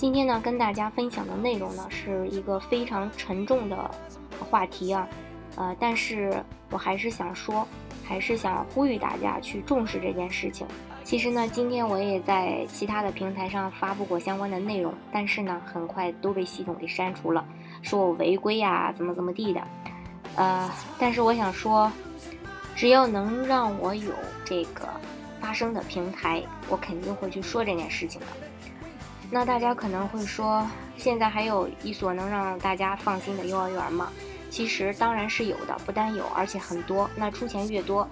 今天呢，跟大家分享的内容呢，是一个非常沉重的话题啊，呃，但是我还是想说，还是想呼吁大家去重视这件事情。其实呢，今天我也在其他的平台上发布过相关的内容，但是呢，很快都被系统给删除了，说我违规呀，怎么怎么地的。呃，但是我想说，只要能让我有这个发声的平台，我肯定会去说这件事情的。那大家可能会说，现在还有一所能让大家放心的幼儿园吗？其实当然是有的，不单有，而且很多。那出钱越多，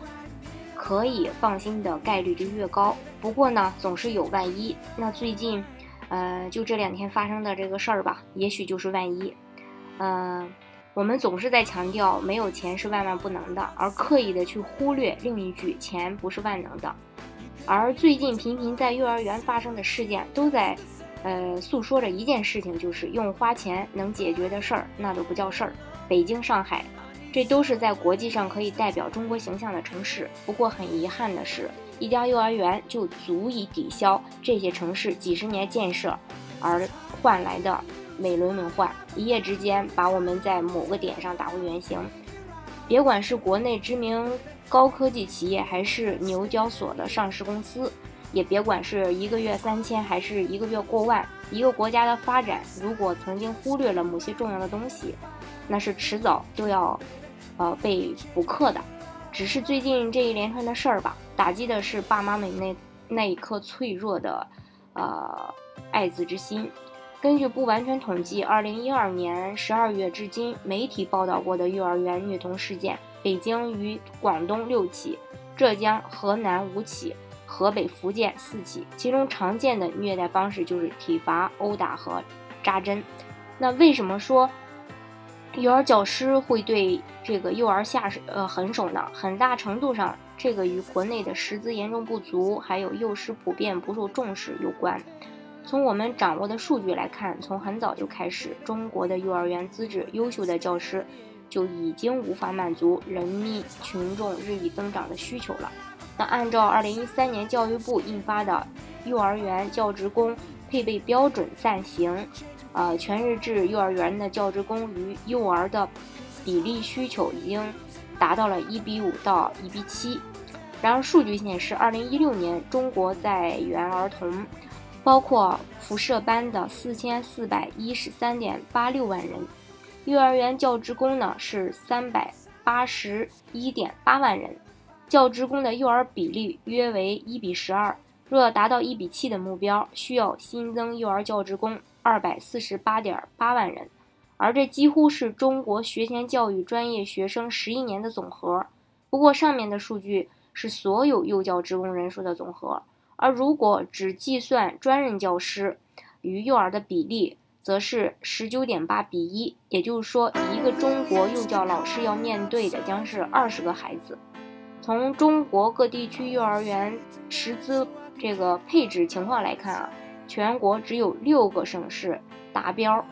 可以放心的概率就越高。不过呢，总是有万一。那最近，呃，就这两天发生的这个事儿吧，也许就是万一。嗯，我们总是在强调没有钱是万万不能的，而刻意的去忽略另一句钱不是万能的。而最近频频在幼儿园发生的事件，都在。呃，诉说着一件事情，就是用花钱能解决的事儿，那都不叫事儿。北京、上海，这都是在国际上可以代表中国形象的城市。不过很遗憾的是，一家幼儿园就足以抵消这些城市几十年建设而换来的美轮美奂，一夜之间把我们在某个点上打回原形。别管是国内知名高科技企业，还是牛交所的上市公司。也别管是一个月三千还是一个月过万，一个国家的发展，如果曾经忽略了某些重要的东西，那是迟早都要，呃，被补课的。只是最近这一连串的事儿吧，打击的是爸妈们那那一颗脆弱的，呃，爱子之心。根据不完全统计，二零一二年十二月至今，媒体报道过的幼儿园虐童事件，北京与广东六起，浙江、河南五起。河北、福建四起，其中常见的虐待方式就是体罚、殴打和扎针。那为什么说幼儿教师会对这个幼儿下手呃狠手呢？很大程度上，这个与国内的师资严重不足，还有幼师普遍不受重视有关。从我们掌握的数据来看，从很早就开始，中国的幼儿园资质优秀的教师就已经无法满足人民群众日益增长的需求了。那按照二零一三年教育部印发的《幼儿园教职工配备标准暂行》，呃，全日制幼儿园的教职工与幼儿的比例需求已经达到了一比五到一比七。然而，数据显示，二零一六年中国在园儿童，包括辐射班的四千四百一十三点八六万人，幼儿园教职工呢是三百八十一点八万人。教职工的幼儿比例约为一比十二，若达到一比七的目标，需要新增幼儿教职工二百四十八点八万人，而这几乎是中国学前教育专业学生十一年的总和。不过，上面的数据是所有幼教职工人数的总和，而如果只计算专任教师与幼儿的比例，则是十九点八比一，也就是说，一个中国幼教老师要面对的将是二十个孩子。从中国各地区幼儿园师资这个配置情况来看啊，全国只有六个省市达标。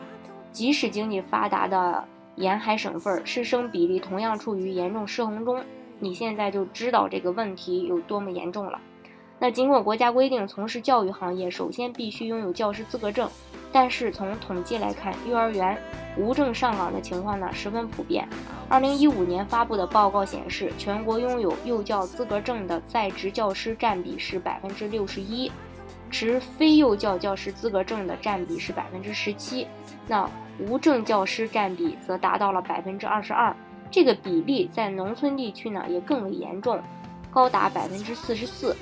即使经济发达的沿海省份师生比例同样处于严重失衡中，你现在就知道这个问题有多么严重了。那尽管国家规定从事教育行业首先必须拥有教师资格证，但是从统计来看，幼儿园无证上岗的情况呢十分普遍。二零一五年发布的报告显示，全国拥有幼教资格证的在职教师占比是百分之六十一，持非幼教教师资格证的占比是百分之十七，那无证教师占比则达到了百分之二十二。这个比例在农村地区呢也更为严重，高达百分之四十四。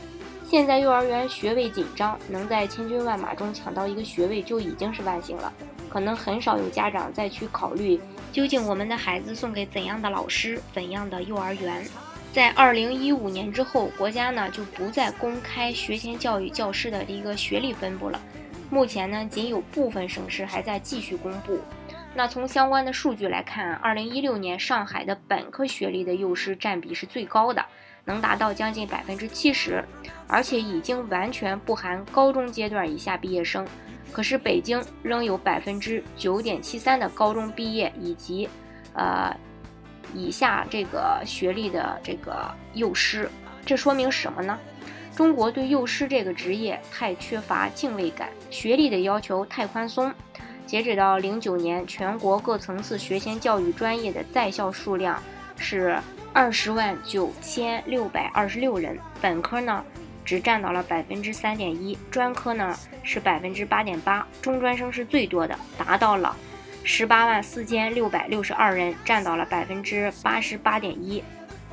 现在幼儿园学位紧张，能在千军万马中抢到一个学位就已经是万幸了。可能很少有家长再去考虑，究竟我们的孩子送给怎样的老师、怎样的幼儿园。在二零一五年之后，国家呢就不再公开学前教育教师的一个学历分布了。目前呢，仅有部分省市还在继续公布。那从相关的数据来看，二零一六年上海的本科学历的幼师占比是最高的，能达到将近百分之七十，而且已经完全不含高中阶段以下毕业生。可是北京仍有百分之九点七三的高中毕业以及，呃，以下这个学历的这个幼师，这说明什么呢？中国对幼师这个职业太缺乏敬畏感，学历的要求太宽松。截止到零九年，全国各层次学前教育专业的在校数量是二十万九千六百二十六人，本科呢？只占到了百分之三点一，专科呢是百分之八点八，中专生是最多的，达到了十八万四千六百六十二人，占到了百分之八十八点一。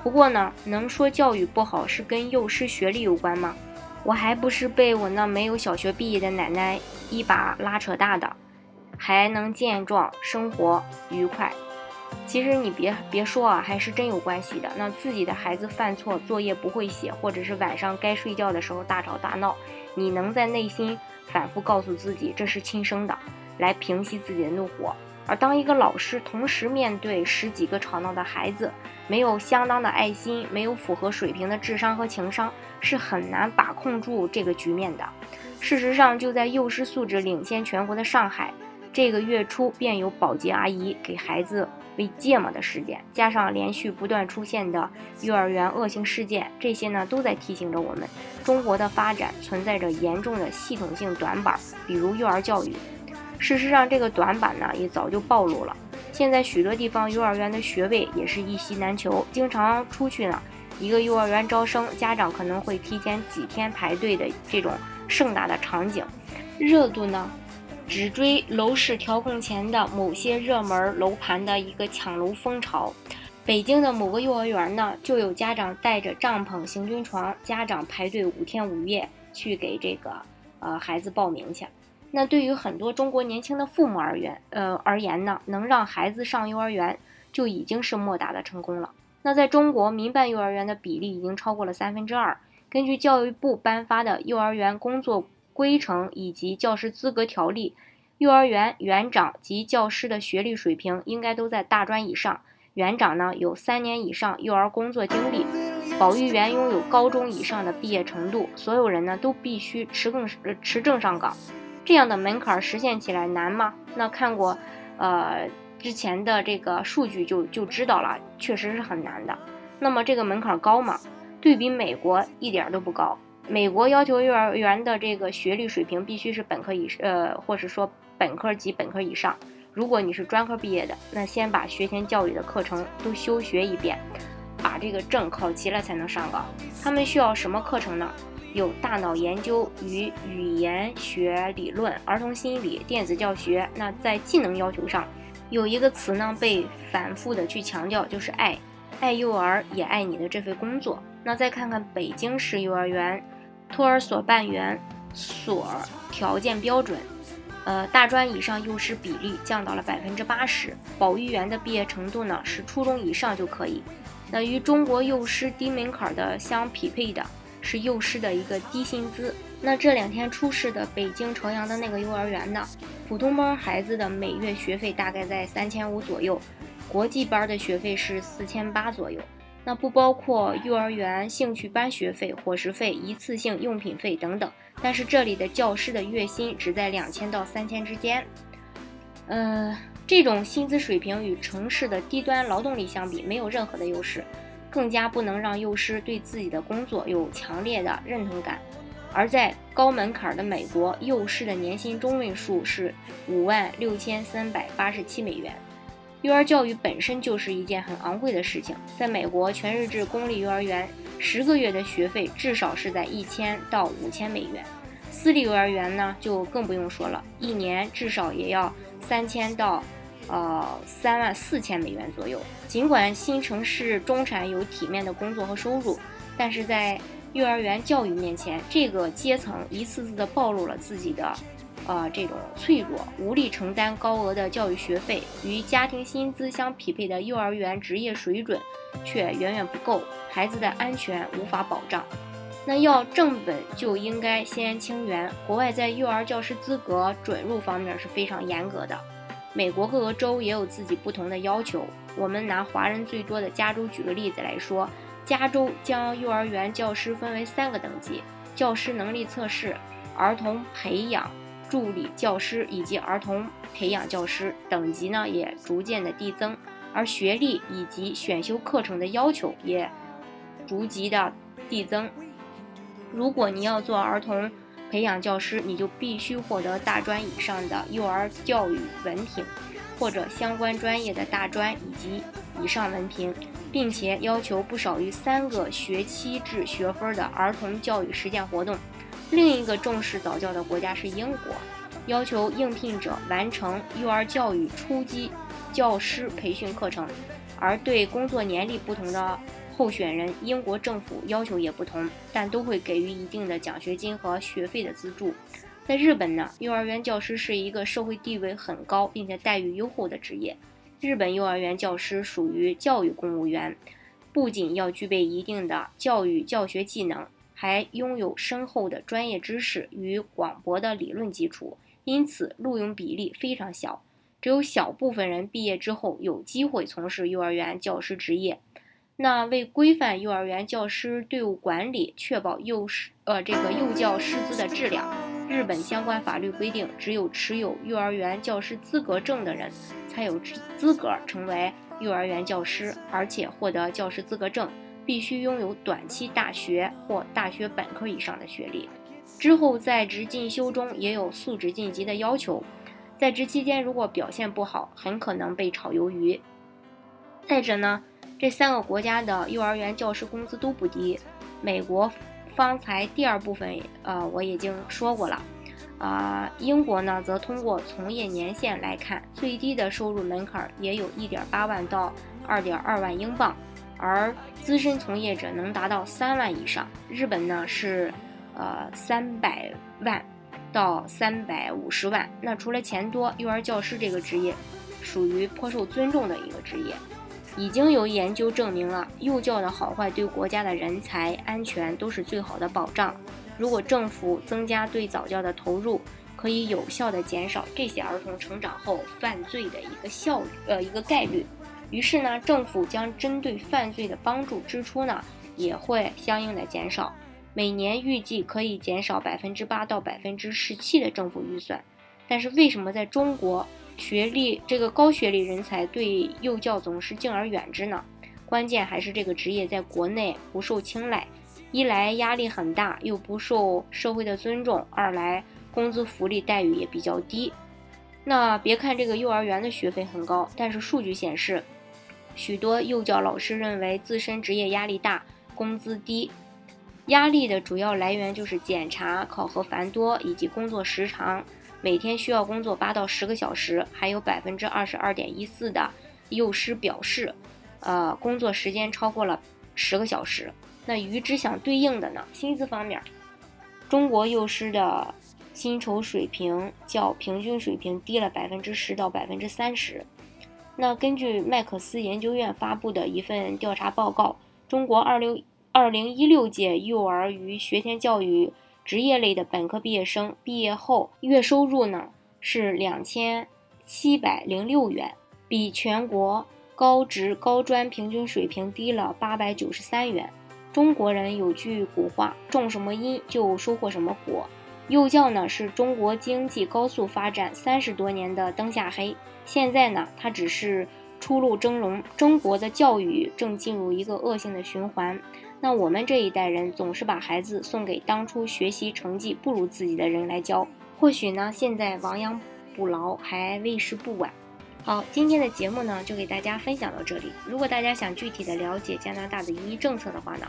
不过呢，能说教育不好是跟幼师学历有关吗？我还不是被我那没有小学毕业的奶奶一把拉扯大的，还能健壮，生活愉快。其实你别别说啊，还是真有关系的。那自己的孩子犯错，作业不会写，或者是晚上该睡觉的时候大吵大闹，你能在内心反复告诉自己这是亲生的，来平息自己的怒火。而当一个老师同时面对十几个吵闹的孩子，没有相当的爱心，没有符合水平的智商和情商，是很难把控住这个局面的。事实上，就在幼师素质领先全国的上海，这个月初便有保洁阿姨给孩子。喂芥末的事件，加上连续不断出现的幼儿园恶性事件，这些呢都在提醒着我们，中国的发展存在着严重的系统性短板，比如幼儿教育。事实上，这个短板呢也早就暴露了。现在许多地方幼儿园的学位也是一席难求，经常出去呢，一个幼儿园招生，家长可能会提前几天排队的这种盛大的场景，热度呢。只追楼市调控前的某些热门楼盘的一个抢楼风潮，北京的某个幼儿园呢，就有家长带着帐篷、行军床，家长排队五天五夜去给这个呃孩子报名去。那对于很多中国年轻的父母而言，呃而言呢，能让孩子上幼儿园就已经是莫大的成功了。那在中国，民办幼儿园的比例已经超过了三分之二。根据教育部颁发的幼儿园工作。规程以及教师资格条例，幼儿园园长及教师的学历水平应该都在大专以上。园长呢有三年以上幼儿工作经历，保育员拥有高中以上的毕业程度。所有人呢都必须持更持证上岗。这样的门槛实现起来难吗？那看过呃之前的这个数据就就知道了，确实是很难的。那么这个门槛高吗？对比美国一点都不高。美国要求幼儿园的这个学历水平必须是本科以呃，或者说本科及本科以上。如果你是专科毕业的，那先把学前教育的课程都修学一遍，把这个证考齐了才能上岗。他们需要什么课程呢？有大脑研究与语言学理论、儿童心理、电子教学。那在技能要求上，有一个词呢被反复的去强调，就是爱，爱幼儿也爱你的这份工作。那再看看北京市幼儿园。托儿所办园所条件标准，呃，大专以上幼师比例降到了百分之八十。保育员的毕业程度呢是初中以上就可以。那与中国幼师低门槛的相匹配的是幼师的一个低薪资。那这两天出事的北京朝阳的那个幼儿园呢，普通班孩子的每月学费大概在三千五左右，国际班的学费是四千八左右。那不包括幼儿园兴趣班学费、伙食费、一次性用品费等等。但是这里的教师的月薪只在两千到三千之间。呃，这种薪资水平与城市的低端劳动力相比没有任何的优势，更加不能让幼师对自己的工作有强烈的认同感。而在高门槛的美国，幼师的年薪中位数是五万六千三百八十七美元。幼儿教育本身就是一件很昂贵的事情，在美国，全日制公立幼儿园十个月的学费至少是在一千到五千美元，私立幼儿园呢就更不用说了，一年至少也要三千到呃三万四千美元左右。尽管新城市中产有体面的工作和收入，但是在幼儿园教育面前，这个阶层一次次的暴露了自己的。呃，这种脆弱、无力承担高额的教育学费，与家庭薪资相匹配的幼儿园职业水准却远远不够，孩子的安全无法保障。那要正本就应该先清源。国外在幼儿教师资格准入方面是非常严格的，美国各个州也有自己不同的要求。我们拿华人最多的加州举个例子来说，加州将幼儿园教师分为三个等级：教师能力测试、儿童培养助理教师以及儿童培养教师。等级呢也逐渐的递增，而学历以及选修课程的要求也逐级的递增。如果你要做儿童，培养教师，你就必须获得大专以上的幼儿教育文凭，或者相关专业的大专以及以上文凭，并且要求不少于三个学期制学分的儿童教育实践活动。另一个重视早教的国家是英国，要求应聘者完成幼儿教育初级教师培训课程，而对工作年龄不同的。候选人，英国政府要求也不同，但都会给予一定的奖学金和学费的资助。在日本呢，幼儿园教师是一个社会地位很高并且待遇优厚的职业。日本幼儿园教师属于教育公务员，不仅要具备一定的教育教学技能，还拥有深厚的专业知识与广博的理论基础，因此录用比例非常小，只有小部分人毕业之后有机会从事幼儿园教师职业。那为规范幼儿园教师队伍管理，确保幼师呃这个幼教师资的质量，日本相关法律规定，只有持有幼儿园教师资格证的人才有资格成为幼儿园教师，而且获得教师资格证必须拥有短期大学或大学本科以上的学历。之后在职进修中也有素质晋级的要求，在职期间如果表现不好，很可能被炒鱿鱼。再者呢？这三个国家的幼儿园教师工资都不低。美国方才第二部分，呃，我已经说过了。啊，英国呢，则通过从业年限来看，最低的收入门槛也有一点八万到二点二万英镑，而资深从业者能达到三万以上。日本呢是，呃，三百万到三百五十万。那除了钱多，幼儿教师这个职业属于颇受尊重的一个职业。已经有研究证明了，幼教的好坏对国家的人才安全都是最好的保障。如果政府增加对早教的投入，可以有效的减少这些儿童成长后犯罪的一个效率，呃，一个概率。于是呢，政府将针对犯罪的帮助支出呢，也会相应的减少。每年预计可以减少百分之八到百分之十七的政府预算。但是为什么在中国？学历这个高学历人才对幼教总是敬而远之呢？关键还是这个职业在国内不受青睐，一来压力很大，又不受社会的尊重；二来工资福利待遇也比较低。那别看这个幼儿园的学费很高，但是数据显示，许多幼教老师认为自身职业压力大，工资低。压力的主要来源就是检查、考核繁多以及工作时长。每天需要工作八到十个小时，还有百分之二十二点一四的幼师表示，呃，工作时间超过了十个小时。那与之相对应的呢，薪资方面，中国幼师的薪酬水平较平均水平低了百分之十到百分之三十。那根据麦克斯研究院发布的一份调查报告，中国二六二零一六届幼儿与学前教育。职业类的本科毕业生毕业后月收入呢是两千七百零六元，比全国高职高专平均水平低了八百九十三元。中国人有句古话：“种什么因就收获什么果。”幼教呢是中国经济高速发展三十多年的灯下黑，现在呢它只是初露峥嵘。中国的教育正进入一个恶性的循环。那我们这一代人总是把孩子送给当初学习成绩不如自己的人来教，或许呢，现在亡羊补牢还为时不晚。好，今天的节目呢就给大家分享到这里。如果大家想具体的了解加拿大的移民政策的话呢，